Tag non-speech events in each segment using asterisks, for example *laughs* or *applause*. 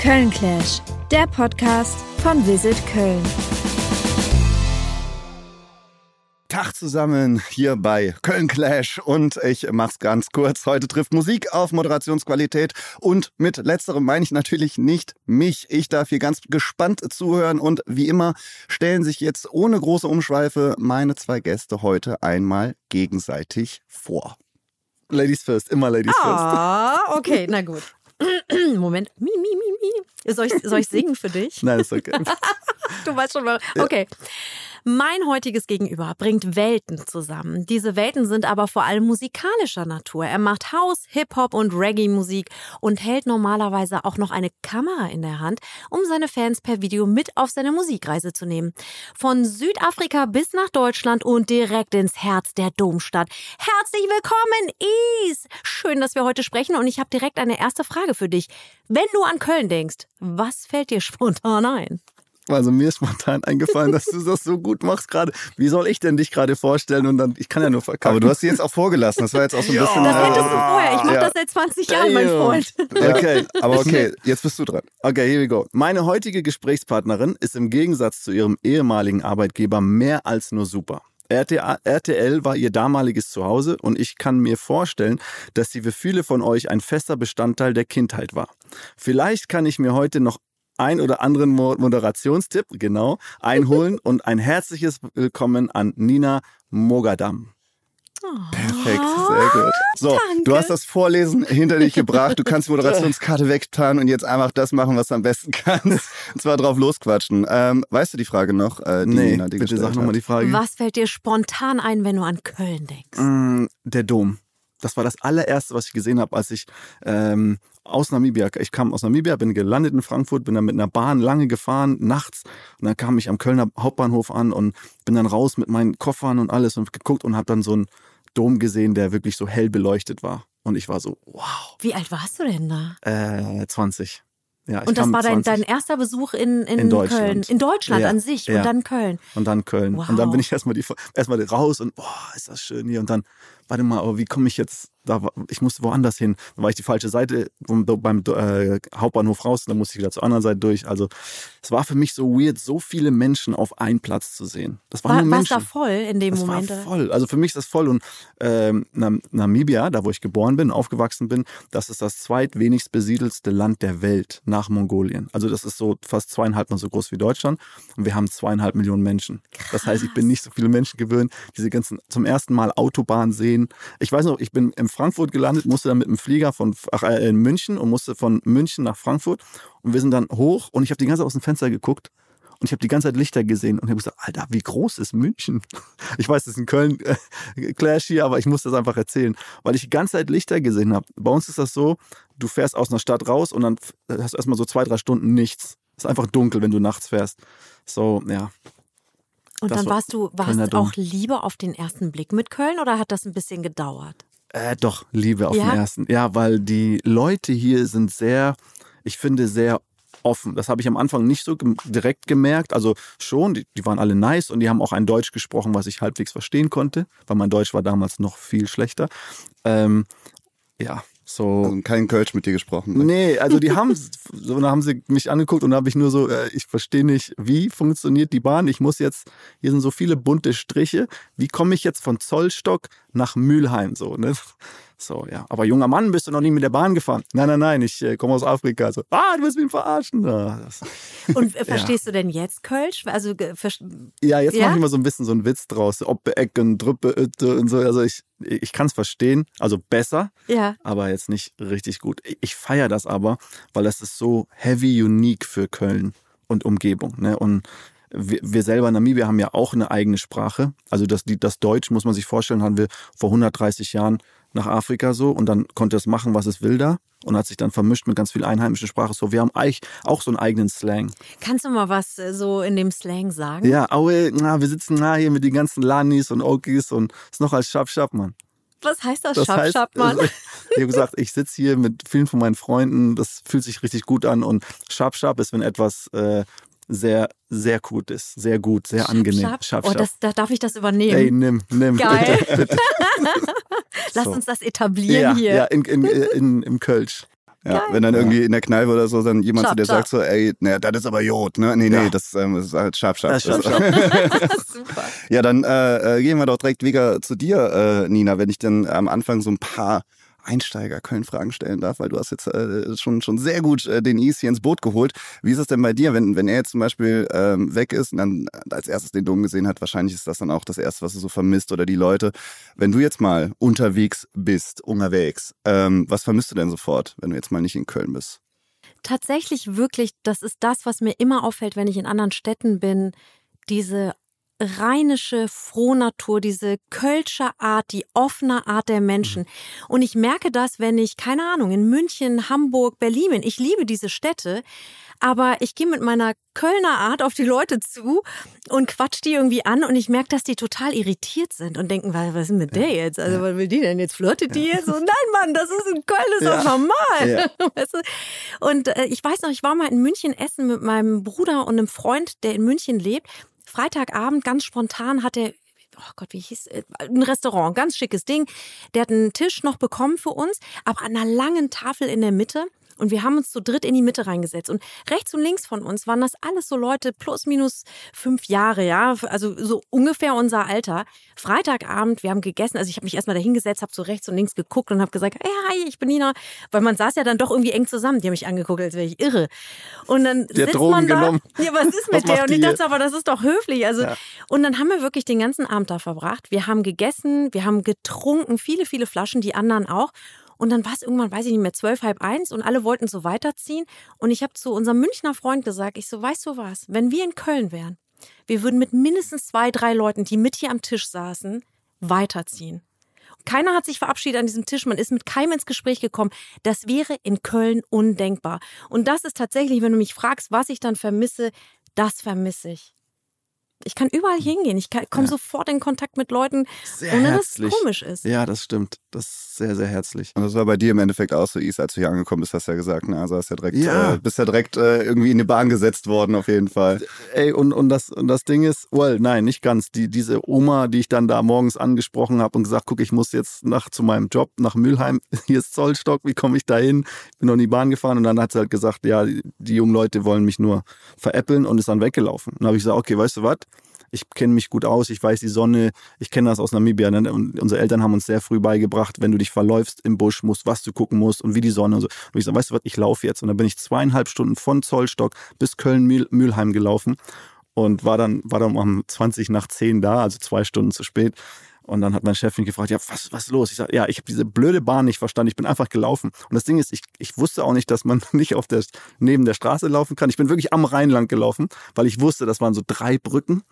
Köln Clash, der Podcast von Visit Köln. Tag zusammen hier bei Köln Clash und ich mach's ganz kurz. Heute trifft Musik auf Moderationsqualität und mit letzterem meine ich natürlich nicht mich. Ich darf hier ganz gespannt zuhören und wie immer stellen sich jetzt ohne große Umschweife meine zwei Gäste heute einmal gegenseitig vor. Ladies first, immer Ladies first. Ah, okay, na gut. *clears throat* Moment. Mi, mi, mi, mi. Soll ich, soll ich singen für dich? *laughs* Nein, ist okay. *laughs* Du weißt schon mal. Okay. Mein heutiges Gegenüber bringt Welten zusammen. Diese Welten sind aber vor allem musikalischer Natur. Er macht House, Hip-Hop und Reggae-Musik und hält normalerweise auch noch eine Kamera in der Hand, um seine Fans per Video mit auf seine Musikreise zu nehmen. Von Südafrika bis nach Deutschland und direkt ins Herz der Domstadt. Herzlich willkommen, Is! Schön, dass wir heute sprechen und ich habe direkt eine erste Frage für dich. Wenn du an Köln denkst, was fällt dir *laughs* spontan ein? Also mir ist spontan eingefallen, dass du *laughs* das so gut machst gerade. Wie soll ich denn dich gerade vorstellen? Und dann, ich kann ja nur verkacken. Aber du hast sie jetzt auch vorgelassen. Das war jetzt auch so ein bisschen. Das hättest du vorher. Ich mache ja. das seit 20 Jahren, mein Freund. Okay, aber okay, jetzt bist du dran. Okay, here we go. Meine heutige Gesprächspartnerin ist im Gegensatz zu ihrem ehemaligen Arbeitgeber mehr als nur super. RTL war ihr damaliges Zuhause und ich kann mir vorstellen, dass sie für viele von euch ein fester Bestandteil der Kindheit war. Vielleicht kann ich mir heute noch ein oder anderen Moderationstipp, genau, einholen *laughs* und ein herzliches Willkommen an Nina Mogadam. Perfekt, sehr gut. So, Danke. du hast das Vorlesen hinter dich gebracht. Du kannst die Moderationskarte *laughs* wegtan und jetzt einfach das machen, was du am besten kannst. *laughs* Und zwar drauf losquatschen. Ähm, weißt du die Frage noch? Äh, die Nee, Nina, die bitte sag nochmal die Frage. Was fällt dir spontan ein, wenn du an Köln denkst? Mm, Der Dom. Das war das allererste, was ich gesehen habe, als ich ähm, aus Namibia, ich kam aus Namibia, bin gelandet in Frankfurt, bin dann mit einer Bahn lange gefahren, nachts. Und dann kam ich am Kölner Hauptbahnhof an und bin dann raus mit meinen Koffern und alles und geguckt und habe dann so einen Dom gesehen, der wirklich so hell beleuchtet war. Und ich war so, wow, Wie alt warst du denn da? äh, 20. Ja, ich Und das war dein, 20. dein erster Besuch in, in, In Deutschland. Köln. In Deutschland Ja, an sich ja. und dann Köln. Und dann Köln. Wow. Und dann bin ich erstmal die erstmal raus und boah, ist das schön hier. Und dann, warte mal, aber wie komme ich jetzt da? Ich musste woanders hin. Dann war ich die falsche Seite beim äh, Hauptbahnhof raus, dann musste ich wieder zur anderen Seite durch. Also es war für mich so weird, so viele Menschen auf einen Platz zu sehen. Das waren War, nur warst Menschen. da voll in dem das Moment? war voll. Also für mich ist das voll. Und ähm, Nam Namibia, da wo ich geboren bin, aufgewachsen bin, das ist das zweitwenigst besiedelste Land der Welt nach Mongolien. Also das ist so fast zweieinhalb Mal so groß wie Deutschland. Und wir haben zweieinhalb Millionen Menschen. Das heißt, ich bin nicht so viele Menschen gewöhnt. Diese ganzen zum ersten Mal Autobahn sehen. Ich weiß noch, ich bin in Frankfurt gelandet, musste dann mit dem Flieger von ach, äh, in München und musste von München nach Frankfurt. Und wir sind dann hoch und ich habe die ganze Zeit aus dem Fenster geguckt. Und ich habe die ganze Zeit Lichter gesehen und habe gesagt, Alter, wie groß ist München? *laughs* Ich weiß, das ist ein Köln-Clash hier, aber ich muss das einfach erzählen, weil ich die ganze Zeit Lichter gesehen habe. Bei uns ist das so, du fährst aus einer Stadt raus und dann hast du erstmal so zwei, drei Stunden nichts. ist einfach dunkel, wenn du nachts fährst. So, ja. Und dann war warst du Kölner warst Dom. auch Liebe auf den ersten Blick mit Köln oder hat das ein bisschen gedauert? Äh, doch, Liebe auf Ja? den ersten. Ja, weil die Leute hier sind sehr, ich finde, sehr offen. Das habe ich am Anfang nicht so gem- direkt gemerkt. Also schon, die, die waren alle nice und die haben auch ein Deutsch gesprochen, was ich halbwegs verstehen konnte, weil mein Deutsch war damals noch viel schlechter. Ähm, ja, so. Also kein Kölsch mit dir gesprochen. ne? Nee, also die haben, so, dann haben sie mich angeguckt und da habe ich nur so, äh, ich verstehe nicht, wie funktioniert die Bahn? Ich muss jetzt, hier sind so viele bunte Striche, wie komme ich jetzt von Zollstock nach Mülheim? So, ne? So, ja. Aber junger Mann, bist du noch nie mit der Bahn gefahren? Nein, nein, nein, ich äh, komme aus Afrika. So, ah, du wirst mich verarschen. Ah, das, *laughs* Und äh, verstehst du denn jetzt Kölsch? Also ja, jetzt Ja? mache ich mal so ein bisschen so einen Witz draus. Oppe, Ecken, Drüppe, Ötte und so. Also ich, ich kann es verstehen, also besser. ja. aber jetzt nicht richtig gut. Ich- Ich feiere das aber, weil das ist so heavy unique für Köln und Umgebung. Ne? Und wir, wir selber in Namibia haben ja auch eine eigene Sprache. Also das, das Deutsch, muss man sich vorstellen, haben wir vor 130 Jahren nach Afrika so und dann konnte es machen, was es will da und hat sich dann vermischt mit ganz viel einheimischer Sprache. So, wir haben eigentlich auch so einen eigenen Slang. Kannst du mal was äh, so in dem Slang sagen? Ja, aue, na, wir sitzen na hier mit den ganzen Lanis und Okis und ist noch als Schap, Mann. Was heißt das? Das heißt, Schap, Mann. also, *laughs* ich habe gesagt, ich sitze hier mit vielen von meinen Freunden, das fühlt sich richtig gut an und Sharp ist, wenn etwas äh, sehr, sehr gut ist, sehr gut, sehr angenehm. Schap, Sharp Oh, das, da darf ich das übernehmen. Ey, nimm, nimm. Geil. Bitte, bitte. *laughs* Lass so. uns das etablieren ja, hier. Ja, in, in, in, im Kölsch. Ja, wenn dann irgendwie in der Kneipe oder so dann jemand Scharf, zu dir scharf. sagt so, ey, naja, das ist aber Jod, ne? Nee, nee, das, ähm, das ist halt scharf, scharf. Ist scharf, *laughs* Super. Ja, dann äh, äh, gehen wir doch direkt wieder zu dir, äh, Nina, wenn ich dann am Anfang so ein paar Einsteiger-Köln-Fragen stellen darf, weil du hast jetzt äh, schon, schon sehr gut äh, den hier ins Boot geholt. Wie ist es denn bei dir, wenn, wenn er jetzt zum Beispiel ähm, weg ist und dann als erstes den Dom gesehen hat, wahrscheinlich ist das dann auch das Erste, was du so vermisst oder die Leute. Wenn du jetzt mal unterwegs bist, unterwegs, ähm, was vermisst du denn sofort, wenn du jetzt mal nicht in Köln bist? Tatsächlich wirklich, das ist das, was mir immer auffällt, wenn ich in anderen Städten bin, diese rheinische Frohnatur, diese kölsche Art, die offene Art der Menschen. Und ich merke das, wenn ich, keine Ahnung, in München, Hamburg, Berlin bin. Ich liebe diese Städte, aber ich gehe mit meiner Kölner Art auf die Leute zu und quatsch die irgendwie an und ich merke, dass die total irritiert sind und denken, was was ist denn mit der jetzt? Also was will die denn jetzt? Flirtet die jetzt? Und nein, Mann, das ist in Köln, ist Ja. normal. Ja. *laughs* Weißt du? Und äh, ich weiß noch, ich war mal in München essen mit meinem Bruder und einem Freund, der in München lebt. Freitagabend ganz spontan hat er Oh Gott, wie hieß äh, ein Restaurant, ganz schickes Ding. Der hat einen Tisch noch bekommen für uns, aber an einer langen Tafel in der Mitte. Und wir haben uns zu dritt in die Mitte reingesetzt. Und rechts und links von uns waren das alles so Leute plus minus fünf Jahre, ja, also so ungefähr unser Alter. Freitagabend, wir haben gegessen. Also ich habe mich erstmal da hingesetzt, habe so rechts und links geguckt und habe gesagt, hey, hi, ich bin Nina. Weil man saß ja dann doch irgendwie eng zusammen. Die haben mich angeguckt, als wäre ich irre. Und dann hat sitzt Drogen man da. genommen. *laughs* Ja, was ist Was mit der? macht Und ich dachte, aber das ist doch höflich. Also Ja. und dann haben wir wirklich den ganzen Abend da verbracht. Wir haben gegessen, wir haben getrunken, viele, viele Flaschen, die anderen auch. Und dann war es irgendwann, weiß ich nicht mehr, zwölf, halb eins und alle wollten so weiterziehen. Und ich habe zu unserem Münchner Freund gesagt, ich so, weißt du was, wenn wir in Köln wären, wir würden mit mindestens zwei, drei Leuten, die mit hier am Tisch saßen, weiterziehen. Keiner hat sich verabschiedet an diesem Tisch, man ist mit keinem ins Gespräch gekommen. Das wäre in Köln undenkbar. Und das ist tatsächlich, wenn du mich fragst, was ich dann vermisse, das vermisse ich. Ich kann überall hingehen. Ich komme sofort in Kontakt mit Leuten, Sehr ohne herzlich. dass es komisch ist. Ja, das stimmt. Das ist sehr, sehr herzlich. Und das war bei dir im Endeffekt auch so, Is, als du hier angekommen bist, hast du ja gesagt, ne? Also hast ja direkt, Ja. Äh, bist ja direkt äh, irgendwie in die Bahn gesetzt worden, auf jeden Fall. Ey, und, und, das, und das Ding ist, well, nein, nicht ganz. Die, diese Oma, die ich dann da morgens angesprochen habe und gesagt, guck, ich muss jetzt nach zu meinem Job nach Mülheim. *laughs* Hier ist Zollstock, wie komme ich da hin? Bin noch in die Bahn gefahren und dann hat sie halt gesagt, ja, die, die jungen Leute wollen mich nur veräppeln und ist dann weggelaufen. Und dann habe ich gesagt, okay, weißt du was? Ich kenne mich gut aus, ich weiß die Sonne, ich kenne das aus Namibia. Ne? Und unsere Eltern haben uns sehr früh beigebracht, wenn du dich verläufst im Busch, musst, was du gucken musst und wie die Sonne und so. Und ich sage, weißt du was, ich laufe jetzt. Und dann bin ich zweieinhalb Stunden von Zollstock bis Köln-Mühlheim gelaufen und war dann, war dann um 20 nach 10 da, also zwei Stunden zu spät. Und dann hat mein Chef mich gefragt, ja, was, was los? Ich sage, ja, ich habe diese blöde Bahn nicht verstanden, ich bin einfach gelaufen. Und das Ding ist, ich, ich wusste auch nicht, dass man *laughs* nicht auf der, neben der Straße laufen kann. Ich bin wirklich am Rhein lang gelaufen, weil ich wusste, das waren so drei Brücken.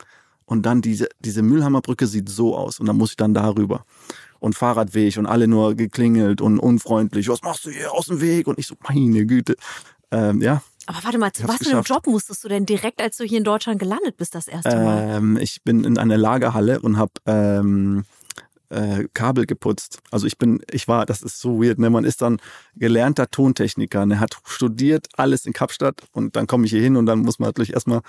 Und dann diese, diese Mühlheimer Brücke sieht so aus. Und dann muss ich dann darüber. Und Fahrradweg und alle nur geklingelt und unfreundlich. Was machst du hier aus dem Weg? Und ich so, meine Güte. Ähm, ja, Aber warte mal, zu was für einem. Job musstest du denn direkt, als du hier in Deutschland gelandet bist, das erste Mal? Ähm, ich bin in einer Lagerhalle und habe ähm, äh, Kabel geputzt. Also ich bin, ich war, das ist so weird, ne? Man ist dann gelernter Tontechniker, ne? Hat studiert alles in Kapstadt und dann komme ich hier hin und dann muss man natürlich erstmal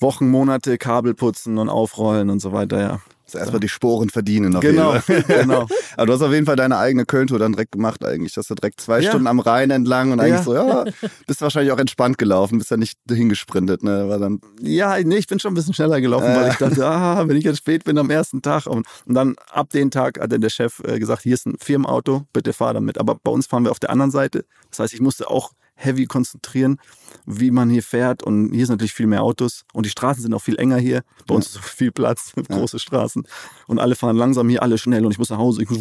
Wochen, Monate Kabel putzen und aufrollen und so weiter, ja. Also erstmal die Sporen verdienen. Auf Genau, jeden Fall. *laughs* genau. *laughs* Aber du hast auf jeden Fall deine eigene Köln-Tour dann direkt gemacht eigentlich. Dass du direkt zwei Ja. Stunden am Rhein entlang und eigentlich Ja. so, ja, *laughs* bist wahrscheinlich auch entspannt gelaufen, bist ja nicht hingesprintet, ne? War dann, Ja, nee, ich bin schon ein bisschen schneller gelaufen, Äh. weil ich dachte, ah, wenn ich jetzt spät bin am ersten Tag. Und, und dann ab dem Tag hat dann der Chef äh, gesagt, hier ist ein Firmenauto, bitte fahr damit. Aber bei uns fahren wir auf der anderen Seite. Das heißt, ich musste auch heavy konzentrieren, wie man hier fährt. Und hier sind natürlich viel mehr Autos. Und die Straßen sind auch viel enger hier. Bei uns ist so viel Platz, *laughs* große Straßen. Und alle fahren langsam hier, alle schnell. Und ich muss nach Hause. *laughs*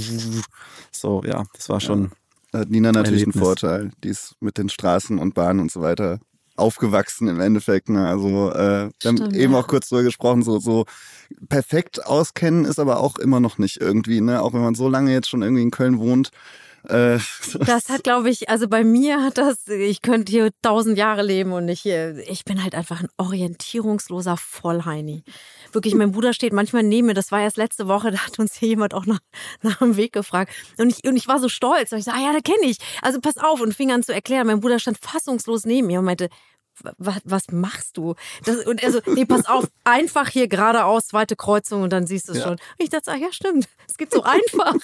So, ja, das war schon. da hat Nina natürlich einen Erlebnis. Vorteil. Die ist mit den Straßen und Bahnen und so weiter aufgewachsen im Endeffekt. Ne? Also äh, wir haben Stimmt, eben ja. auch kurz drüber gesprochen, so, so perfekt auskennen ist aber auch immer noch nicht irgendwie, ne? Auch wenn man so lange jetzt schon irgendwie in Köln wohnt. Äh, Das hat, glaube ich, also bei mir hat das, ich könnte hier tausend Jahre leben und ich, äh, ich bin halt einfach ein orientierungsloser Vollheini. Wirklich, mein Bruder steht manchmal neben mir, das war erst letzte Woche, da hat uns hier jemand auch nach, nach dem Weg gefragt. Und ich, und ich war so stolz, und ich so, ah ja, da kenne ich. Also pass auf und fing an zu erklären. Mein Bruder stand fassungslos neben mir und meinte, was, was machst du? Das, und also, nee, pass auf, einfach hier geradeaus, zweite Kreuzung und dann siehst du es Ja. schon. Und ich dachte, ah ja, stimmt, es geht so einfach. *laughs*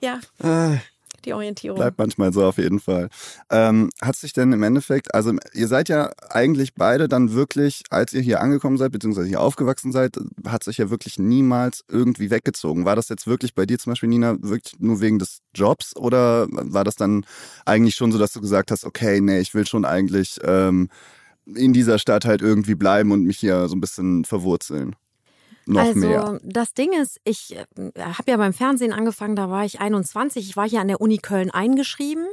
ja, Äh, die Orientierung. Bleibt manchmal so auf jeden Fall. Ähm, hat sich denn im Endeffekt, also ihr seid ja eigentlich beide dann wirklich, als ihr hier angekommen seid, beziehungsweise hier aufgewachsen seid, hat sich ja wirklich niemals irgendwie weggezogen. War das jetzt wirklich bei dir zum Beispiel, Nina, wirklich nur wegen des Jobs oder war das dann eigentlich schon so, dass du gesagt hast, okay, nee, ich will schon eigentlich ähm, in dieser Stadt halt irgendwie bleiben und mich hier so ein bisschen verwurzeln? Noch also, mehr? das Ding ist, ich äh, habe ja beim Fernsehen angefangen, da war ich 21. Ich war hier an der Uni Köln eingeschrieben.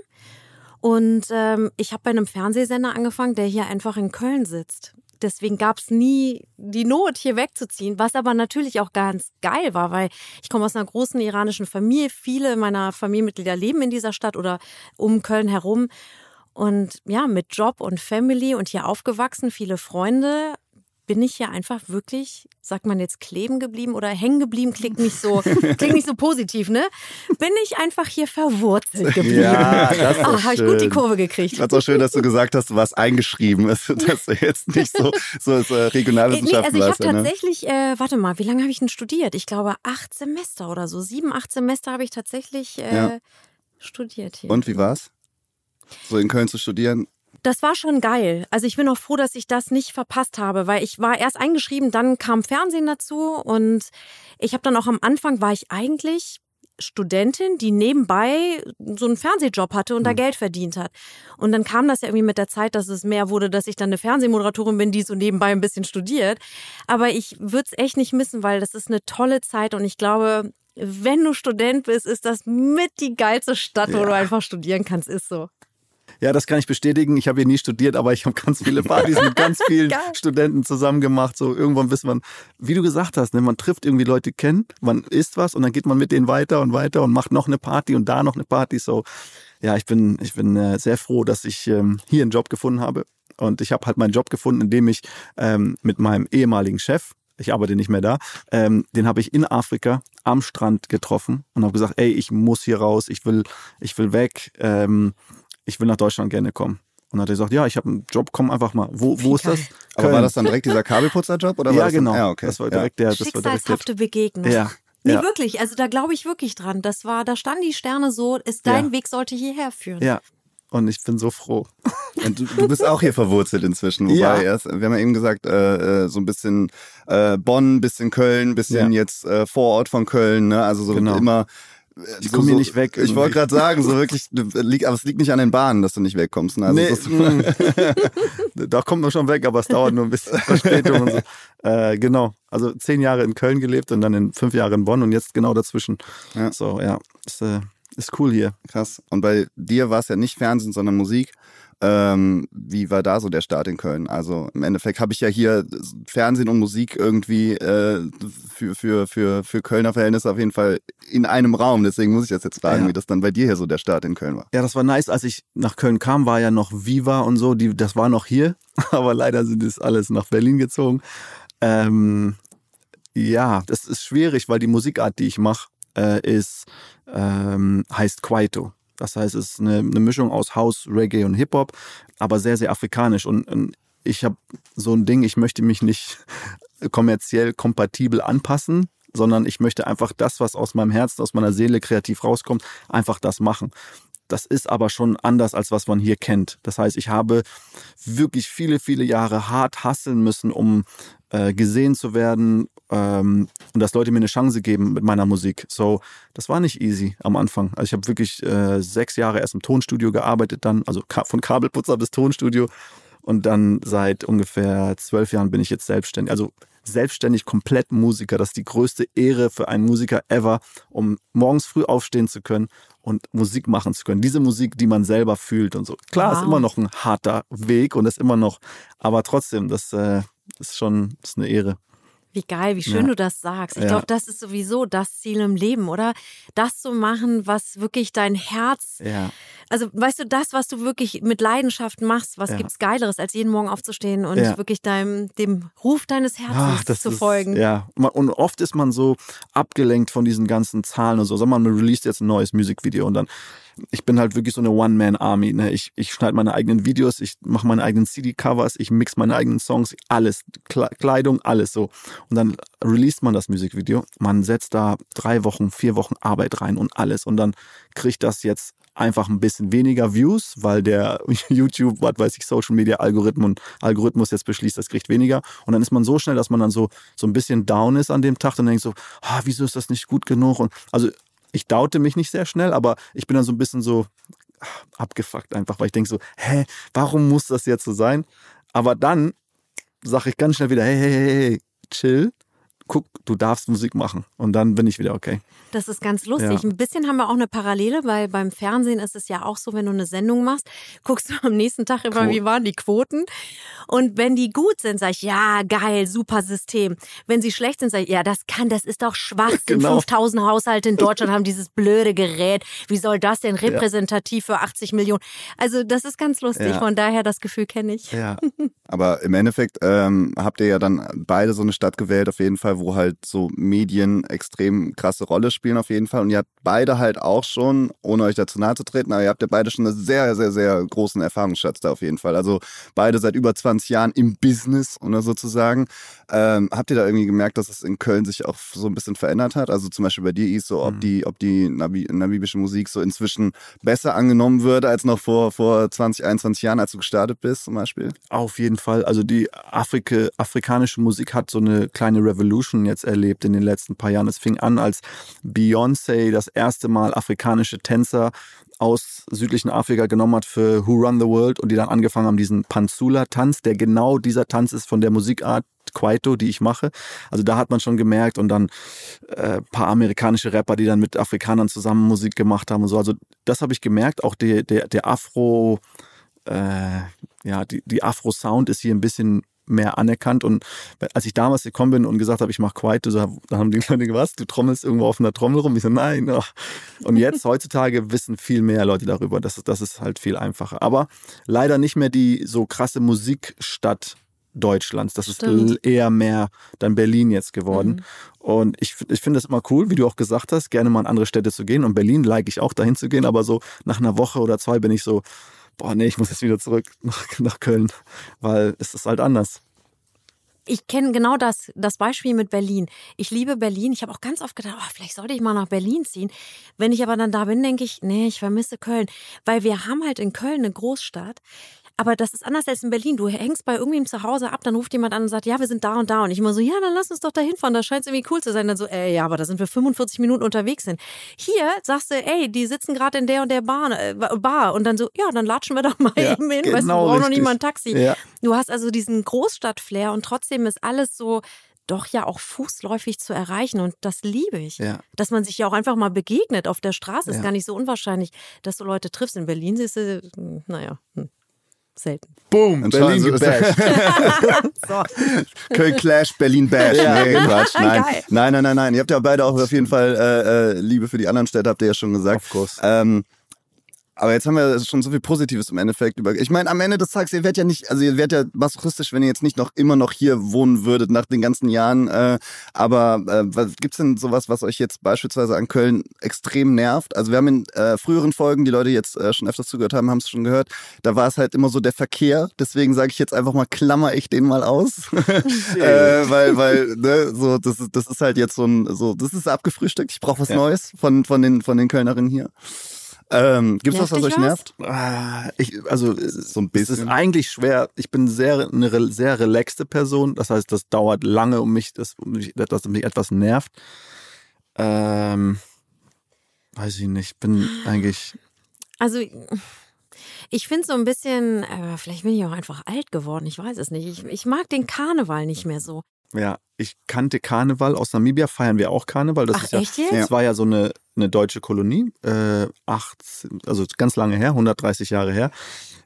Und ähm, ich habe bei einem Fernsehsender angefangen, der hier einfach in Köln sitzt. Deswegen gab es nie die Not, hier wegzuziehen, was aber natürlich auch ganz geil war, weil ich komme aus einer großen iranischen Familie. Viele meiner Familienmitglieder leben in dieser Stadt oder um Köln herum. Und ja, mit Job und Family und hier aufgewachsen, viele Freunde bin ich hier einfach wirklich, sagt man jetzt kleben geblieben oder hängen geblieben, klingt nicht so, klingt nicht so positiv, ne? Bin ich einfach hier verwurzelt geblieben. Ja, das ist ah, habe ich gut die Kurve gekriegt. Das ist auch schön, dass du gesagt hast, du warst eingeschrieben, *laughs* dass du jetzt nicht so, so als, äh, Regionalwissenschaftler nee, also ich habe tatsächlich, äh, warte mal, wie lange habe ich denn studiert? Ich glaube acht Semester oder so, sieben, acht Semester habe ich tatsächlich äh, ja. studiert hier. Und wie war's? So in Köln zu studieren, das war schon geil. Also ich bin auch froh, dass ich das nicht verpasst habe, weil ich war erst eingeschrieben, dann kam Fernsehen dazu und ich habe dann auch am Anfang war ich eigentlich Studentin, die nebenbei so einen Fernsehjob hatte und mhm. da hm. Geld verdient hat. Und dann kam das ja irgendwie mit der Zeit, dass es mehr wurde, dass ich dann eine Fernsehmoderatorin bin, die so nebenbei ein bisschen studiert. Aber ich würde es echt nicht missen, weil das ist eine tolle Zeit und ich glaube, wenn du Student bist, ist das mit die geilste Stadt, ja. wo du einfach studieren kannst, ist so. Ja, das kann ich bestätigen. Ich habe hier nie studiert, aber ich habe ganz viele Partys mit ganz *laughs* vielen Studenten zusammen gemacht. So irgendwann wissen man, wie du gesagt hast, ne, man trifft irgendwie Leute kennen, man isst was und dann geht man mit denen weiter und weiter und macht noch eine Party und da noch eine Party. So, ja, ich bin, ich bin äh, sehr froh, dass ich ähm, hier einen Job gefunden habe. Und ich habe halt meinen Job gefunden, indem ich ähm, mit meinem ehemaligen Chef, ich arbeite nicht mehr da, ähm, den habe ich in Afrika am Strand getroffen und habe gesagt, ey, ich muss hier raus, ich will, ich will weg. Ähm, ich will nach Deutschland gerne kommen. Und dann hat er gesagt, ja, ich habe einen Job, komm einfach mal. Wo, wo ist das? Köln. Aber war das dann direkt dieser Kabelputzerjob oder ja, war genau. Das, ja, okay. das war direkt ja. der. Das der, Begegnung. Ja. Nee, ja. wirklich. Also da glaube ich wirklich dran. Das war, da standen die Sterne so, ist dein ja. Weg sollte hierher führen. Ja. Und ich bin so froh. *laughs* Und du, du bist auch hier verwurzelt inzwischen. Wobei ja. erst, wir haben ja eben gesagt, äh, äh so ein bisschen äh, Bonn, bisschen Köln, bisschen ja. jetzt äh, Vorort von Köln. Ne? Also so genau. immer ich komme so, hier nicht weg. Irgendwie. Ich wollte gerade sagen, so wirklich, aber es liegt nicht an den Bahnen, dass du nicht wegkommst. Ne? Also nee, mm. *laughs* da kommt man schon weg, aber es dauert nur ein bisschen Verspätung und so. *laughs* Äh, genau, also zehn Jahre in Köln gelebt und dann in fünf Jahre in Bonn und jetzt genau dazwischen. Ja. So, ja, ist, äh, ist cool hier. Krass. Und bei dir war es ja nicht Fernsehen, sondern Musik. Ähm, wie war da so der Start in Köln? Also im Endeffekt habe ich ja hier Fernsehen und Musik irgendwie äh, für, für, für, für Kölner Verhältnisse auf jeden Fall in einem Raum. Deswegen muss ich das jetzt fragen, ja. wie das dann bei dir hier so der Start in Köln war. Ja, das war nice. Als ich nach Köln kam, war ja noch Viva und so. Die, das war noch hier. *laughs* Aber leider sind es alles nach Berlin gezogen. Ähm, ja, das ist schwierig, weil die Musikart, die ich mache, äh, ist, ähm, heißt Kwaito. Das heißt, es ist eine, eine Mischung aus House, Reggae und Hip-Hop, aber sehr, sehr afrikanisch. Und, und ich habe so ein Ding, ich möchte mich nicht *laughs* kommerziell kompatibel anpassen, sondern ich möchte einfach das, was aus meinem Herzen, aus meiner Seele kreativ rauskommt, einfach das machen. Das ist aber schon anders, als was man hier kennt. Das heißt, ich habe wirklich viele, viele Jahre hart hasseln müssen, um äh, gesehen zu werden ähm, und dass Leute mir eine Chance geben mit meiner Musik. So, das war nicht easy am Anfang. Also ich habe wirklich äh, sechs Jahre erst im Tonstudio gearbeitet, dann, also von Kabelputzer bis Tonstudio. Und dann seit ungefähr zwölf Jahren bin ich jetzt selbstständig. Also selbstständig komplett Musiker. Das ist die größte Ehre für einen Musiker ever, um morgens früh aufstehen zu können und Musik machen zu können. Diese Musik, die man selber fühlt und so. Klar, wow. ist immer noch ein harter Weg und ist immer noch, aber trotzdem, das äh, ist schon ist eine Ehre. Wie geil, wie schön ja. du das sagst. Ich ja. glaube, das ist sowieso das Ziel im Leben, oder? Das zu machen, was wirklich dein Herz. Ja. Also, weißt du, das, was du wirklich mit Leidenschaft machst, was ja. gibt's Geileres, als jeden Morgen aufzustehen und wirklich deinem, dem Ruf deines Herzens Ach, zu ist, folgen? Ja. Und oft ist man so abgelenkt von diesen ganzen Zahlen und so. Sag mal, man released jetzt ein neues Musikvideo und dann ich bin halt wirklich so eine One-Man-Army. Ne? Ich, ich schneide meine eigenen Videos, ich mache meine eigenen CD-Covers, ich mix meine eigenen Songs, alles, Kleidung, alles so. Und dann released man das Musikvideo. Man setzt da drei Wochen, vier Wochen Arbeit rein und alles. Und dann kriegt das jetzt einfach ein bisschen weniger Views, weil der *laughs* YouTube, was weiß ich, Social Media Algorithmus, Algorithmus jetzt beschließt, das kriegt weniger. Und dann ist man so schnell, dass man dann so, so ein bisschen down ist an dem Tag und denkt so, ah, wieso ist das nicht gut genug? Und also ich daute mich nicht sehr schnell, aber ich bin dann so ein bisschen so ah, abgefuckt einfach, weil ich denke so, hä, warum muss das jetzt so sein? Aber dann sage ich ganz schnell wieder, hey, hey, hey, hey, chill guck, du darfst Musik machen. Und dann bin ich wieder okay. Das ist ganz lustig. Ja. Ein bisschen haben wir auch eine Parallele, weil beim Fernsehen ist es ja auch so, wenn du eine Sendung machst, guckst du *laughs* am nächsten Tag immer, wie waren die Quoten. Und wenn die gut sind, sag ich, ja, geil, super System. Wenn sie schlecht sind, sag ich, ja, das kann, das ist doch Schwachsinn. *laughs* Genau. 5000 Haushalte in Deutschland haben dieses blöde Gerät. Wie soll das denn repräsentativ ja. für 80 Millionen? Also das ist ganz lustig. Ja. Von daher, das Gefühl kenne ich. Ja. *laughs* Aber im Endeffekt ähm, habt ihr ja dann beide so eine Stadt gewählt, auf jeden Fall, wo halt so Medien extrem krasse Rolle spielen auf jeden Fall. Und ihr habt beide halt auch schon, ohne euch dazu nahe zu treten, aber ihr habt ja beide schon einen sehr, sehr, sehr großen Erfahrungsschatz da auf jeden Fall. Also beide seit über 20 Jahren im Business oder sozusagen. Ähm, habt ihr da irgendwie gemerkt, dass es in Köln sich auch so ein bisschen verändert hat? Also zum Beispiel bei dir, ist so, ob mhm. die, ob die Nabi namibische Musik so inzwischen besser angenommen würde als noch vor, vor 20, 21 Jahren, als du gestartet bist zum Beispiel? Auf jeden Fall. Also die Afrika, afrikanische Musik hat so eine kleine Revolution Revolution jetzt erlebt in den letzten paar Jahren. Es fing an, als Beyoncé das erste Mal afrikanische Tänzer aus südlichen Afrika genommen hat für Who Run the World und die dann angefangen haben, diesen Panzula-Tanz, der genau dieser Tanz ist von der Musikart Kwaito, die ich mache. Also da hat man schon gemerkt und dann äh, paar amerikanische Rapper, die dann mit Afrikanern zusammen Musik gemacht haben und so. Also das habe ich gemerkt. Auch der, der, der Afro, äh, ja, die, die Afro-Sound ist hier ein bisschen mehr anerkannt. Und als ich damals gekommen bin und gesagt habe, ich mache Quiet, da haben die Leute was, du trommelst irgendwo auf einer Trommel rum. Ich so, nein. Oh. Und jetzt, heutzutage, wissen viel mehr Leute darüber. Das ist, das ist halt viel einfacher. Aber leider nicht mehr die so krasse Musikstadt Deutschlands. Das Stimmt. ist eher mehr dann Berlin jetzt geworden. Mhm. Und ich, ich finde es immer cool, wie du auch gesagt hast, gerne mal in andere Städte zu gehen. Und Berlin like ich auch dahin zu gehen, aber so nach einer Woche oder zwei bin ich so, boah, nee, ich muss jetzt wieder zurück *laughs* nach, nach Köln, weil es ist halt anders. Ich kenne genau das, das Beispiel mit Berlin. Ich liebe Berlin. Ich habe auch ganz oft gedacht, oh, vielleicht sollte ich mal nach Berlin ziehen. Wenn ich aber dann da bin, denke ich, nee, ich vermisse Köln. Weil wir haben halt in Köln eine Großstadt. Aber das ist anders als in Berlin. Du hängst bei irgendwem zu Hause ab, dann ruft jemand an und sagt, ja, wir sind da und da. Und ich immer so, ja, dann lass uns doch da hinfahren. Da scheint es irgendwie cool zu sein. Dann so, ey, ja, aber da sind wir 45 Minuten unterwegs sind. Hier sagst du, ey, die sitzen gerade in der und der Bar, äh, Bar. Und dann so, ja, dann latschen wir doch mal ja, eben hin. Genau weißt du, genau, brauchen noch niemand ein Taxi. Ja. Du hast also diesen Großstadt-Flair und trotzdem ist alles so doch ja auch fußläufig zu erreichen. Und das liebe ich. Ja. Dass man sich ja auch einfach mal begegnet auf der Straße. Ja. Ist gar nicht so unwahrscheinlich, dass du Leute triffst. In Berlin siehst du, naja. Hm selten. Boom, Berlin gebasht. *laughs* so. Köln Clash, Berlin Bash. Ja. Nee, Quatsch. Nein. nein, nein, nein, nein. Ihr habt ja beide auch auf jeden Fall äh, äh, Liebe für die anderen Städte, habt ihr ja schon gesagt. Of course. Ähm, aber jetzt haben wir schon so viel Positives im Endeffekt über. Ich meine, am Ende des Tages, ihr werdet ja nicht, also ihr werdet ja masochistisch, wenn ihr jetzt nicht noch immer noch hier wohnen würdet nach den ganzen Jahren. Äh, aber äh, was, gibt's denn sowas, was euch jetzt beispielsweise an Köln extrem nervt? Also wir haben in äh, früheren Folgen, die Leute jetzt äh, schon öfters zugehört haben, haben es schon gehört. Da war es halt immer so der Verkehr. Deswegen sage ich jetzt einfach mal, klammer ich den mal aus, *laughs* äh, weil, weil ne, so das, ist, das ist halt jetzt so ein, so das ist abgefrühstückt. Ich brauche was ja. Neues von von den von den Kölnerinnen hier. Ähm, Gibt es was, was euch nervt? Ah, ich, also so ein bisschen. Es ist eigentlich schwer. Ich bin sehr eine sehr relaxte Person. Das heißt, das dauert lange, um mich, das, um mich, dass mich etwas nervt. Ähm, weiß ich nicht. Bin eigentlich. Also ich finde so ein bisschen, äh, vielleicht bin ich auch einfach alt geworden, ich weiß es nicht. Ich, ich mag den Karneval nicht mehr so. Ja, ich kannte Karneval. Aus Namibia feiern wir auch Karneval. Das Ach, ist ja, echt jetzt? Das war ja so eine, eine deutsche Kolonie. Äh, acht, also ganz lange her, 130 Jahre her.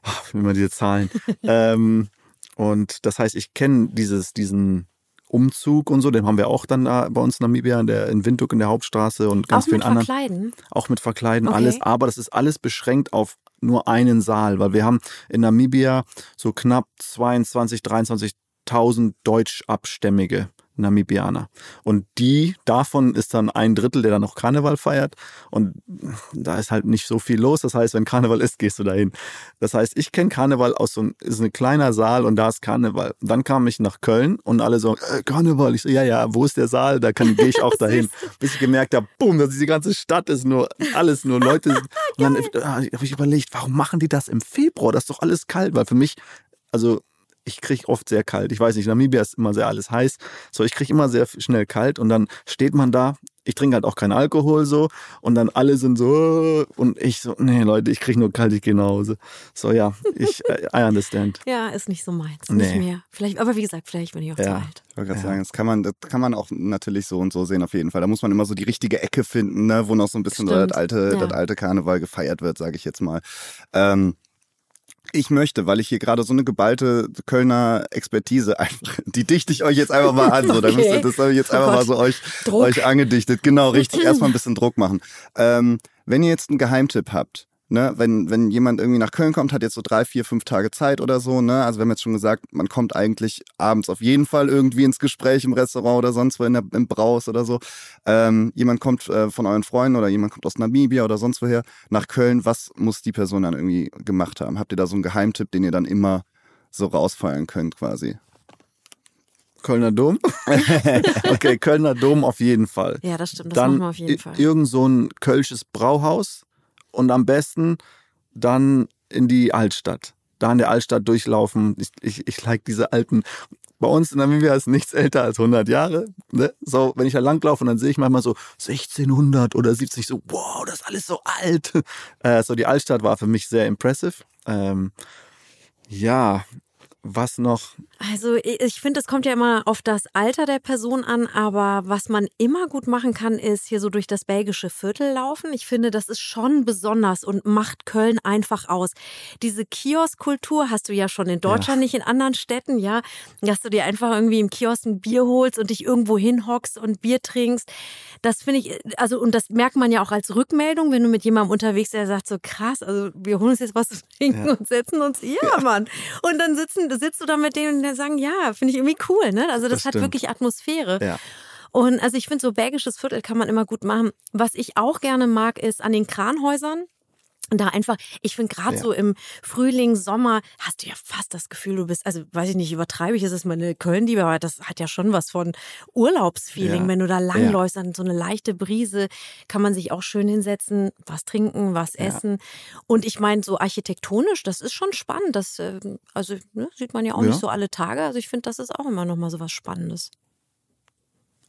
Ach, wenn man diese Zahlen. *laughs* ähm, und das heißt, ich kenne dieses, diesen Umzug und so, den haben wir auch dann da bei uns in Namibia, in, der, in Windhoek in der Hauptstraße und ganz auch vielen anderen. Auch mit Verkleiden? Auch mit Verkleiden, okay. alles. Aber das ist alles beschränkt auf nur einen Saal, weil wir haben in Namibia so knapp 22, 23 1000 Deutschabstämmige Namibianer. Und die, davon ist dann ein Drittel, der dann noch Karneval feiert. Und da ist halt nicht so viel los. Das heißt, wenn Karneval ist, gehst du dahin. Das heißt, ich kenne Karneval aus so einem, ist ein kleiner Saal und da ist Karneval. Und dann kam ich nach Köln und alle so, äh, Karneval. Ich so, ja, ja, wo ist der Saal? Da kann, gehe ich auch *laughs* dahin. Bis ich gemerkt habe, boom, diese ganze Stadt ist nur, alles nur Leute. *laughs* und dann habe ich überlegt, warum machen die das im Februar? Das ist doch alles kalt, weil für mich, also ich kriege oft sehr kalt. Ich weiß nicht, Namibia ist immer sehr alles heiß. So, ich kriege immer sehr schnell kalt und dann steht man da. Ich trinke halt auch keinen Alkohol so und dann alle sind so und ich so, nee Leute, ich kriege nur kalt, ich gehe nach Hause. So ja, ich *laughs* I understand. ja, ist nicht so meins, nee. nicht mehr. Vielleicht, aber wie gesagt, vielleicht bin ich auch ja. zu alt. Ich wollte gerade ja. sagen, das kann man, das kann man auch natürlich so und so sehen auf jeden Fall. Da muss man immer so die richtige Ecke finden, ne, wo noch so ein bisschen so das alte, ja. das alte Karneval gefeiert wird, sage ich jetzt mal. Ähm, ich möchte, weil ich hier gerade so eine geballte Kölner Expertise einfach, *laughs* die dichte ich euch jetzt einfach mal an. So, okay. das habe ich jetzt oh einfach oh mal so euch, euch angedichtet. Genau, richtig. Erstmal ein *laughs* bisschen Druck machen. Ähm, wenn ihr jetzt einen Geheimtipp habt, ne, wenn, wenn jemand irgendwie nach Köln kommt, hat jetzt so drei, vier, fünf Tage Zeit oder so, ne? Also wir haben jetzt schon gesagt, man kommt eigentlich abends auf jeden Fall irgendwie ins Gespräch im Restaurant oder sonst wo in der, im Braus oder so. Ähm, jemand kommt äh, von euren Freunden oder jemand kommt aus Namibia oder sonst woher nach Köln. Was muss die Person dann irgendwie gemacht haben? Habt ihr da so einen Geheimtipp, den ihr dann immer so rausfeuern könnt quasi? Kölner Dom. *laughs* okay, Kölner Dom auf jeden Fall. Ja, das stimmt. Das dann machen wir auf jeden Fall. Irgend so ein kölsches Brauhaus und am besten dann in die Altstadt. Da in der Altstadt durchlaufen. Ich, ich, ich like diese alten. Bei uns in Namibia ist nichts älter als 100 Jahre. Ne? So, wenn ich da langlaufe, dann sehe ich manchmal so 1600 oder 70, so, wow, das ist alles so alt. *laughs* Äh, so, die Altstadt war für mich sehr impressive. Ähm, ja, was noch? Also ich finde, es kommt ja immer auf das Alter der Person an, aber was man immer gut machen kann, ist hier so durch das belgische Viertel laufen. Ich finde, das ist schon besonders und macht Köln einfach aus. Diese Kioskkultur hast du ja schon in Deutschland, ja. nicht in anderen Städten, ja. Dass du dir einfach irgendwie im Kiosk ein Bier holst und dich irgendwo hinhockst und Bier trinkst. Das finde ich, also und das merkt man ja auch als Rückmeldung, wenn du mit jemandem unterwegs bist, der sagt so krass, also wir holen uns jetzt was zu trinken ja. und setzen uns, ja, ja. Mann. Und dann sitzen, sitzt du da mit denen die sagen, ja, finde ich irgendwie cool, ne? Also das, das hat wirklich Atmosphäre. Ja. Und also ich finde, so belgisches Viertel kann man immer gut machen. Was ich auch gerne mag, ist an den Kranhäusern da einfach, ich finde gerade ja. so im Frühling, Sommer, hast du ja fast das Gefühl, du bist, also weiß ich nicht, übertreibe ich, ist es meine Köln-Liebe, aber das hat ja schon was von Urlaubsfeeling, ja. wenn du da langläufst, ja. dann so eine leichte Brise, kann man sich auch schön hinsetzen, was trinken, was essen. Und ich meine, so architektonisch, das ist schon spannend. Das, ähm, also ne, sieht man ja auch nicht so alle Tage. Also ich finde, das ist auch immer nochmal so was Spannendes.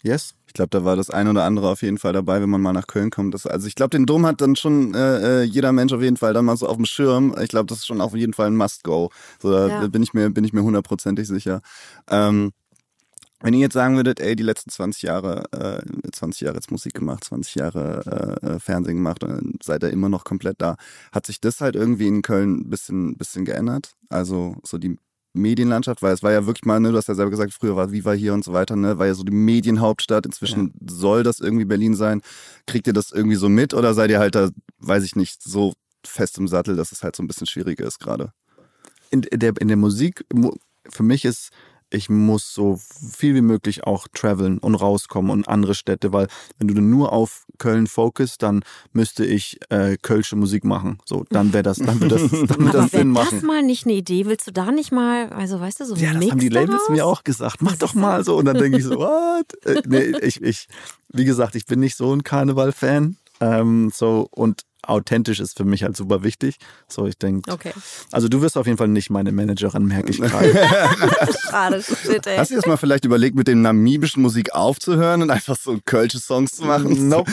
Yes. Ich glaube, da war das ein oder andere auf jeden Fall dabei, wenn man mal nach Köln kommt. Das, also ich glaube, den Dom hat dann schon äh, äh, jeder Mensch auf jeden Fall dann mal so auf dem Schirm. Ich glaube, das ist schon auf jeden Fall ein Must-Go. So, da ja. bin ich mir bin ich mir hundertprozentig sicher. Ähm, wenn ihr jetzt sagen würdet, ey, die letzten 20 Jahre, äh, 20 Jahre jetzt Musik gemacht, 20 Jahre äh, äh, Fernsehen gemacht und seid ihr immer noch komplett da, hat sich das halt irgendwie in Köln ein bisschen, bisschen geändert? Also so die Medienlandschaft, weil es war ja wirklich mal, ne, du hast ja selber gesagt, früher war Viva hier und so weiter, ne, war ja so die Medienhauptstadt. Inzwischen ja. soll das irgendwie Berlin sein. Kriegt ihr das irgendwie so mit oder seid ihr halt da, weiß ich nicht, so fest im Sattel, dass es halt so ein bisschen schwieriger ist gerade? In der, in der Musik, für mich ist ich muss so viel wie möglich auch traveln und rauskommen und andere Städte, weil wenn du nur auf Köln fokust, dann müsste ich äh, kölsche Musik machen. So, dann wäre das, dann wird das, *laughs* dann wird das Sinn machen. das mal nicht eine Idee? Willst du da nicht mal, also weißt du, so Ja, das Mix haben die Labels daraus? mir auch gesagt. Mach doch mal so. Und dann denke ich so, *laughs* what? Äh, nee, ich, ich, wie gesagt, ich bin nicht so ein Karneval-Fan. Ähm, so, und authentisch ist für mich halt super wichtig. So, ich denke. Okay. Also du wirst auf jeden Fall nicht meine Managerin, merke ich gerade. *laughs* Schade, shit, ey. Hast du jetzt mal vielleicht überlegt, mit dem namibischen Musik aufzuhören und einfach so kölsche Songs zu machen? Nope.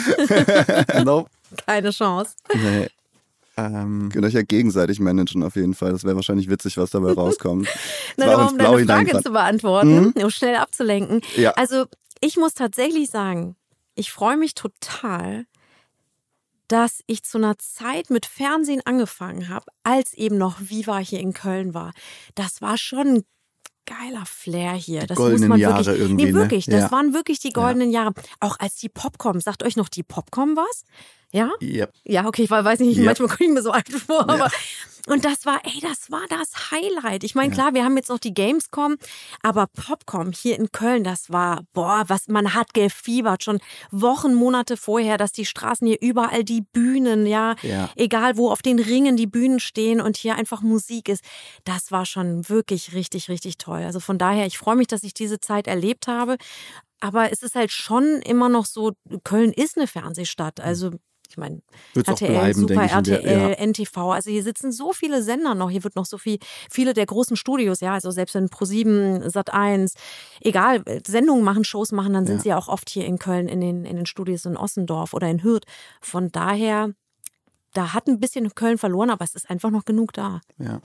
*laughs* nope. Keine Chance. Nee. Ähm, Könnt euch ja gegenseitig managen auf jeden Fall. Das wäre wahrscheinlich witzig, was dabei *laughs* rauskommt. Na, aber um deine Frage zu beantworten, mhm. um schnell abzulenken. Ja. Also ich muss tatsächlich sagen, ich freue mich total, dass ich zu einer Zeit mit Fernsehen angefangen habe, als eben noch Viva hier in Köln war. Das war schon geiler Flair hier. Das goldenen muss man Jahre wirklich, irgendwie. Nee, wirklich. Ne? Das ja. waren wirklich die goldenen ja. Jahre. Auch als die Popcom, sagt euch noch die Popcom was? Ja? Yep. Ja, okay, ich weiß nicht, Yep. manchmal komme ich mir so alt vor, aber und das war, ey, das war das Highlight. Ich meine, klar, wir haben jetzt noch die Gamescom, aber Popcom hier in Köln, das war, boah, was, man hat gefiebert, schon Wochen, Monate vorher, dass die Straßen hier überall die Bühnen, ja, Ja. egal wo auf den Ringen die Bühnen stehen und hier einfach Musik ist. Das war schon wirklich richtig, richtig toll. Also von daher, ich freue mich, dass ich diese Zeit erlebt habe. Aber es ist halt schon immer noch so, Köln ist eine Fernsehstadt. Also ich meine, RTL, bleiben, Super RTL, ja. NTV. Also hier sitzen so viele Sender noch. Hier wird noch so viel, viele der großen Studios, ja, also selbst wenn Pro7, Sat1, egal, Sendungen machen, Shows machen, dann sind Ja. sie ja auch oft hier in Köln in den, in den Studios in Ossendorf oder in Hürth. Von daher, da hat ein bisschen Köln verloren, aber es ist einfach noch genug da. Ja.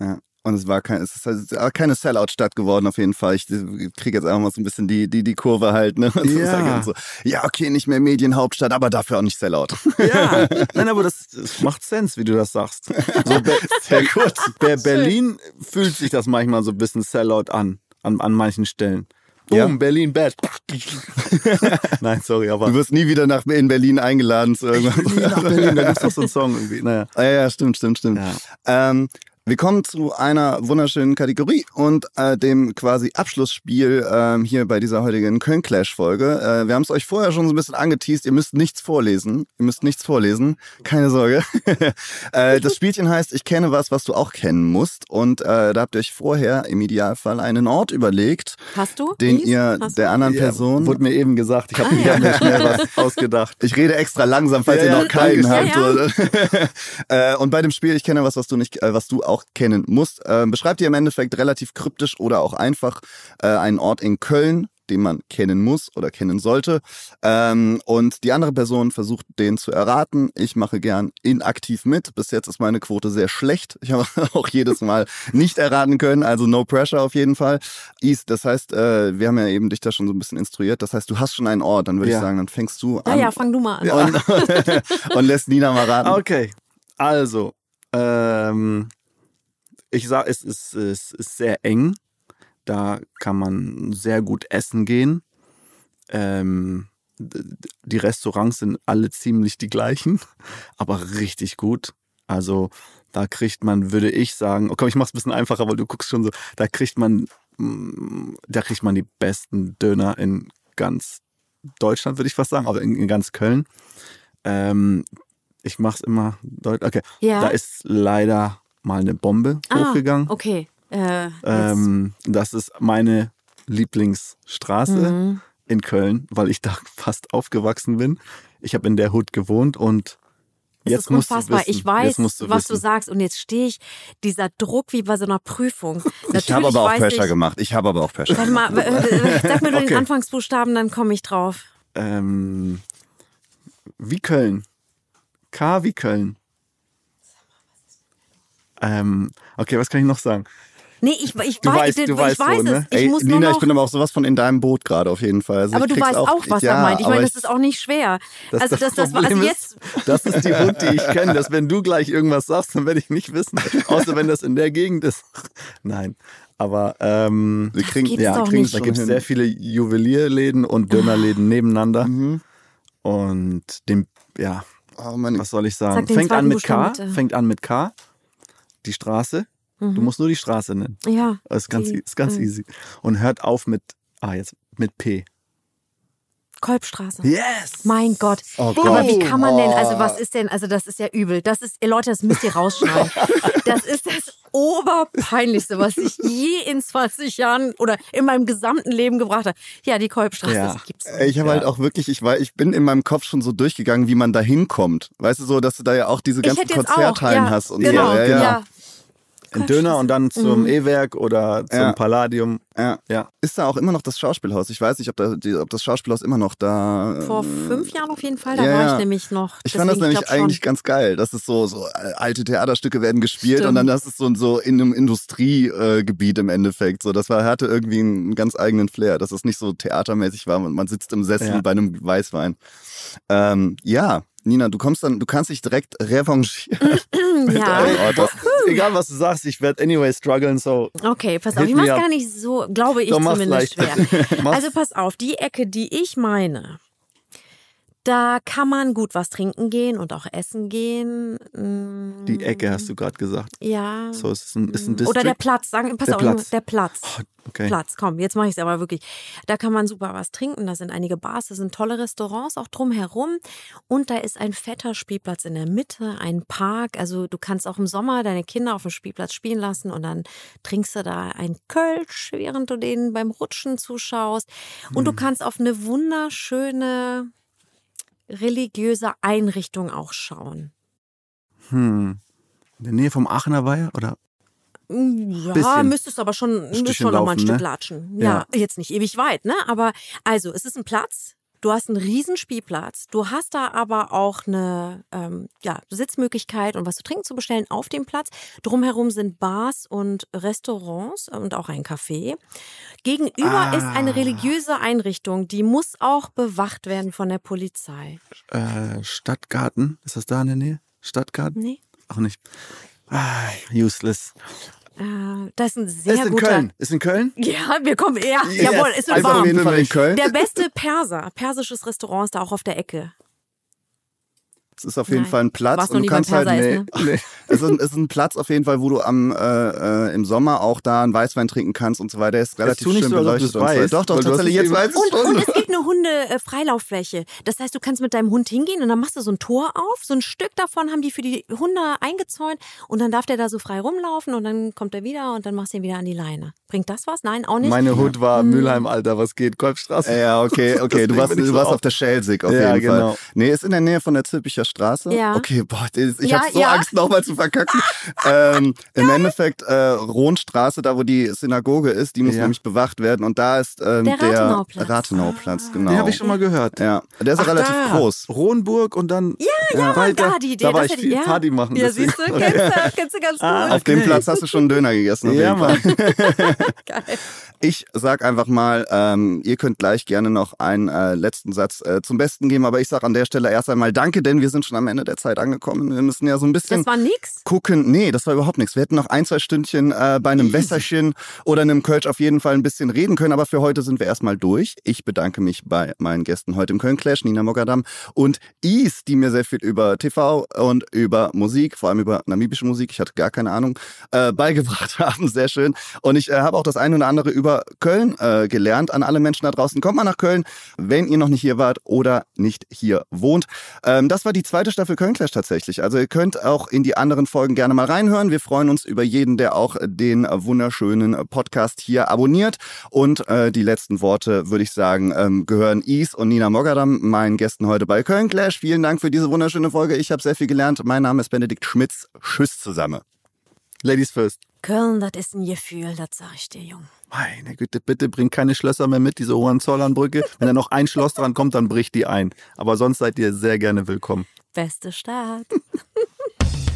Ja. Und es war kein, es ist halt keine Sellout-Stadt geworden auf jeden Fall. Ich kriege jetzt einfach mal so ein bisschen die, die, die Kurve halt, ne? *laughs* Und Ja. ich so, ja, okay, nicht mehr Medienhauptstadt, aber dafür auch nicht Sellout. *laughs* Ja, nein, aber das, das macht Sense, wie du das sagst. So, Be *laughs* Sehr gut. Be Berlin fühlt sich das manchmal so ein bisschen Sellout an, an, an manchen Stellen. Boom, Ja. Berlin bad. Nein, sorry, aber Du wirst nie wieder nach in Berlin eingeladen zu irgendwas. nie nach Berlin, da gibt's doch so einen Song irgendwie. Naja. Ah, ja, ja, stimmt, stimmt, stimmt. Ja. Ähm, wir kommen zu einer wunderschönen Kategorie und äh, dem quasi Abschlussspiel ähm, hier bei dieser heutigen Köln-Clash-Folge. Äh, wir haben es euch vorher schon so ein bisschen angeteased. Ihr müsst nichts vorlesen. Ihr müsst nichts vorlesen. Keine Sorge. *laughs* äh, das Spielchen heißt, ich kenne was, was du auch kennen musst. Und äh, da habt ihr euch vorher im Idealfall einen Ort überlegt, Hast du? den Lies? ihr Hast der du? anderen Ja, Person... Wurde mir eben gesagt. Ich habe Ah, ja. mir schnell was *laughs* ausgedacht. Ich rede extra langsam, falls Ja, ihr noch keinen habt. *laughs* äh, und bei dem Spiel, ich kenne was, was du nicht, äh, was du auch kennen musst, äh, beschreibt ihr im Endeffekt relativ kryptisch oder auch einfach äh, einen Ort in Köln, den man kennen muss oder kennen sollte. Ähm, und die andere Person versucht, den zu erraten. Ich mache gern inaktiv mit. Bis jetzt ist meine Quote sehr schlecht. Ich habe *laughs* auch jedes Mal nicht erraten können, also no pressure auf jeden Fall. Is, das heißt, äh, wir haben ja eben dich da schon so ein bisschen instruiert. Das heißt, du hast schon einen Ort. Dann würde Ja. ich sagen, dann fängst du Ja, an ja, fang du mal an. und, *laughs* und lässt Nina mal raten. Okay, also, ähm, ich sag, es ist, es ist sehr eng. Da kann man sehr gut essen gehen. Ähm, die Restaurants sind alle ziemlich die gleichen, *laughs* aber richtig gut. Also da kriegt man, würde ich sagen, oh komm, ich mach's ein bisschen einfacher, weil du guckst schon so, da kriegt man, mm, da kriegt man die besten Döner in ganz Deutschland, würde ich fast sagen, aber in, in ganz Köln. Ähm, ich mach's immer deutlich. Okay, Ja. da ist leider mal eine Bombe Ah, hochgegangen. Okay. Äh. Ähm, das ist meine Lieblingsstraße Mhm. in Köln, weil ich da *laughs* fast aufgewachsen bin. Ich habe in der Hut gewohnt und Es jetzt ist musst du unfassbar. wissen, ich weiß, du was du wissen. sagst. Und jetzt stehe ich, dieser Druck wie bei so einer Prüfung. *laughs* Ich habe aber auch Pressure ich, gemacht. Ich habe aber auch Pressure Warte gemacht. mal, äh, sag mir nur *laughs* Okay. den Anfangsbuchstaben, dann komme ich drauf. Ähm, wie Köln. K wie Köln. Ähm, okay, was kann ich noch sagen? Nee, ich, ich, Du weiß, weißt- du ich weißt weiß wo, es. ne? Ich Ey, muss Nina, ich bin aber auch sowas von in deinem Boot gerade auf jeden Fall. Also aber du weißt auch, was ja, er meint. Ich meine, das ist auch nicht schwer. Das, also das, das, war also jetzt. ist, das ist die Hut, die ich *laughs* kenne. Dass wenn du gleich irgendwas sagst, dann werde ich nicht wissen. Außer wenn das in der Gegend ist. Nein. Aber ähm, Wir kriegen, ja, kriegen, da gibt es sehr viele Juwelierläden und Dönerläden nebeneinander. Mhm. Und dem, ja, Oh, was soll ich Sag sagen? den Fängt an mit K. Fängt an mit K. Die Straße. Du Mhm. musst nur die Straße nennen. Ja. Das ist ganz, Die, ist ganz äh, easy. Und hört auf mit, ah, jetzt mit P. Kolbstraße. Yes! Mein Gott. Oh Aber Gott. wie kann man denn, also was ist denn, also das ist ja übel. Das ist, ihr Leute, das müsst ihr rausschneiden. *laughs* Das ist das Oberpeinlichste, was ich je in 20 Jahren oder in meinem gesamten Leben gebracht habe. Ja, die Kolbstraße, Ja. das gibt's Ich habe Ja. halt auch wirklich, ich war, ich bin in meinem Kopf schon so durchgegangen, wie man da hinkommt. Weißt du so, dass du da ja auch diese ganzen Konzerthallen ja, hast und genau, so. Ja, ja. ja. Ein Döner und dann zum E-Werk oder zum Ja. Palladium. Ja. Ja. Ist da auch immer noch das Schauspielhaus? Ich weiß nicht, ob, da, die, ob das Schauspielhaus immer noch da. Vor ähm, fünf Jahren auf jeden Fall, da ja, war ja. ich nämlich noch. Ich fand das nämlich glaub schon. eigentlich ganz geil. Das ist so, so alte Theaterstücke werden gespielt Stimmt. und dann das ist so, so in einem Industriegebiet äh, Gebiet im Endeffekt. So, das war, hatte irgendwie einen ganz eigenen Flair, dass es nicht so theatermäßig war und man sitzt im Sessel Ja. bei einem Weißwein. Ähm, ja, Nina, du kommst dann, du kannst dich direkt revanchieren. Ja. *laughs* Das, Egal was du sagst, ich werde anyway strugglen, so. Okay, pass auf, ich mach's gar nicht so, glaube ich Doch, zumindest schwer. *laughs* Also pass auf, die Ecke, die ich meine, Da kann man gut was trinken gehen und auch essen gehen. Mm, Die Ecke hast du gerade gesagt. Ja. So, ist ein, ist ein District. Oder der Platz, sagen, pass Der auf, Platz. der Platz. Oh, okay. Platz, komm, jetzt mache ich es aber wirklich. Da kann man super was trinken, da sind einige Bars, da sind tolle Restaurants auch drumherum und da ist ein fetter Spielplatz in der Mitte, ein Park, also du kannst auch im Sommer deine Kinder auf dem Spielplatz spielen lassen und dann trinkst du da ein Kölsch, während du denen beim Rutschen zuschaust und Hm. du kannst auf eine wunderschöne religiöse Einrichtung auch schauen. Hm. In der Nähe vom Aachener Weiher? Oder? Ja, Bisschen. müsstest aber schon, müsst Stückchen schon noch mal ein laufen, Stück ne? latschen. Ja, jetzt nicht ewig weit, ne? Aber also, es ist ein Platz. Du hast einen riesen Spielplatz. Du hast da aber auch eine ähm, ja, Sitzmöglichkeit und was zu trinken zu bestellen auf dem Platz. Drumherum sind Bars und Restaurants und auch ein Café. Gegenüber Ah. ist eine religiöse Einrichtung, die muss auch bewacht werden von der Polizei. Äh, Stadtgarten? Ist das da in der Nähe? Stadtgarten? Nee? Auch nicht. Ah, useless. Äh, das ist ein sehr ist in guter. Köln. Ist in Köln? Ja, wir kommen eher. Jawohl, es wird Also auf warm. in Köln. Der beste Perser, persisches Restaurant ist da auch auf der Ecke. Es ist auf jeden Nein. Fall ein Platz und du kannst halt nee, essen, nee. es, ist ein, es ist ein Platz auf jeden Fall, wo du am äh, äh, im Sommer auch da einen Weißwein trinken kannst und so weiter. Der ist relativ schön so, beleuchtet und so. weißt, Doch, doch, weil du hast tatsächlich es jetzt weiß ich Und, schon. und es gibt eine Hunde-Freilauffläche. Das heißt, du kannst mit deinem Hund hingehen und dann machst du so ein Tor auf. So ein Stück davon haben die für die Hunde eingezäunt und dann darf der da so frei rumlaufen und dann kommt er wieder und dann machst du ihn wieder an die Leine. Bringt das was? Nein, auch nicht. Meine Hut war Mülheim, Alter. Was geht? Kolbstraße? Ja, okay, *laughs* okay. Du warst, du warst auf- auf der Schelsig auf Ja, jeden genau. Fall. Nee, ist in der Nähe von der Zülpicher Straße. Ja. Okay, boah, ich Ja, hab so ja. Angst, nochmal zu verkacken. *laughs* ähm, Im Endeffekt, äh, Rohnstraße, da wo die Synagoge ist, die muss Ja. nämlich bewacht werden. Und da ist ähm, Der Rathenauplatz. Rathenauplatz, genau. Den habe ich schon mal gehört. Ja, der ist Ach, relativ da. groß. Rohnburg und dann ja, ja, weiter. da, die Idee. da war ich viel ja. Party machen. Ja, deswegen. siehst du, kennst du, *laughs* kennst du ganz gut. Ah, Auf dem Okay. Platz hast du schon einen Döner gegessen. Auf Ja. Mann. *laughs* Geil. Ich sag einfach mal, ähm, ihr könnt gleich gerne noch einen äh, letzten Satz äh, zum Besten geben, aber ich sag an der Stelle erst einmal Danke, denn wir sind schon am Ende der Zeit angekommen. Wir müssen ja so ein bisschen Das war nix. gucken. Nee, das war überhaupt nichts. Wir hätten noch ein, zwei Stündchen äh, bei einem Wässerchen oder einem Kölsch auf jeden Fall ein bisschen reden können, aber für heute sind wir erstmal durch. Ich bedanke mich bei meinen Gästen heute im Köln Clash, Nina Mogadam und Is, die mir sehr viel über TV und über Musik, vor allem über namibische Musik, ich hatte gar keine Ahnung, äh, beigebracht *laughs* haben. Sehr schön. Und ich äh, habe auch das eine oder andere über Köln äh, gelernt. An alle Menschen da draußen, kommt mal nach Köln, wenn ihr noch nicht hier wart oder nicht hier wohnt. Ähm, das war die zweite Staffel Köln Clash tatsächlich. Also ihr könnt auch in die anderen Folgen gerne mal reinhören. Wir freuen uns über jeden, der auch den wunderschönen Podcast hier abonniert. Und äh, die letzten Worte, würde ich sagen, ähm, gehören Is und Nina Mogadam, meinen Gästen heute bei Köln Clash. Vielen Dank für diese wunderschöne Folge. Ich habe sehr viel gelernt. Mein Name ist Benedikt Schmitz. Tschüss zusammen. Ladies first. Köln, das ist ein Gefühl, das sag ich dir, Jung. Meine Güte, bitte bringt keine Schlösser mehr mit, diese Hohenzollernbrücke. Wenn da noch ein Schloss dran kommt, dann bricht die ein. Aber sonst seid ihr sehr gerne willkommen beste Start. *laughs*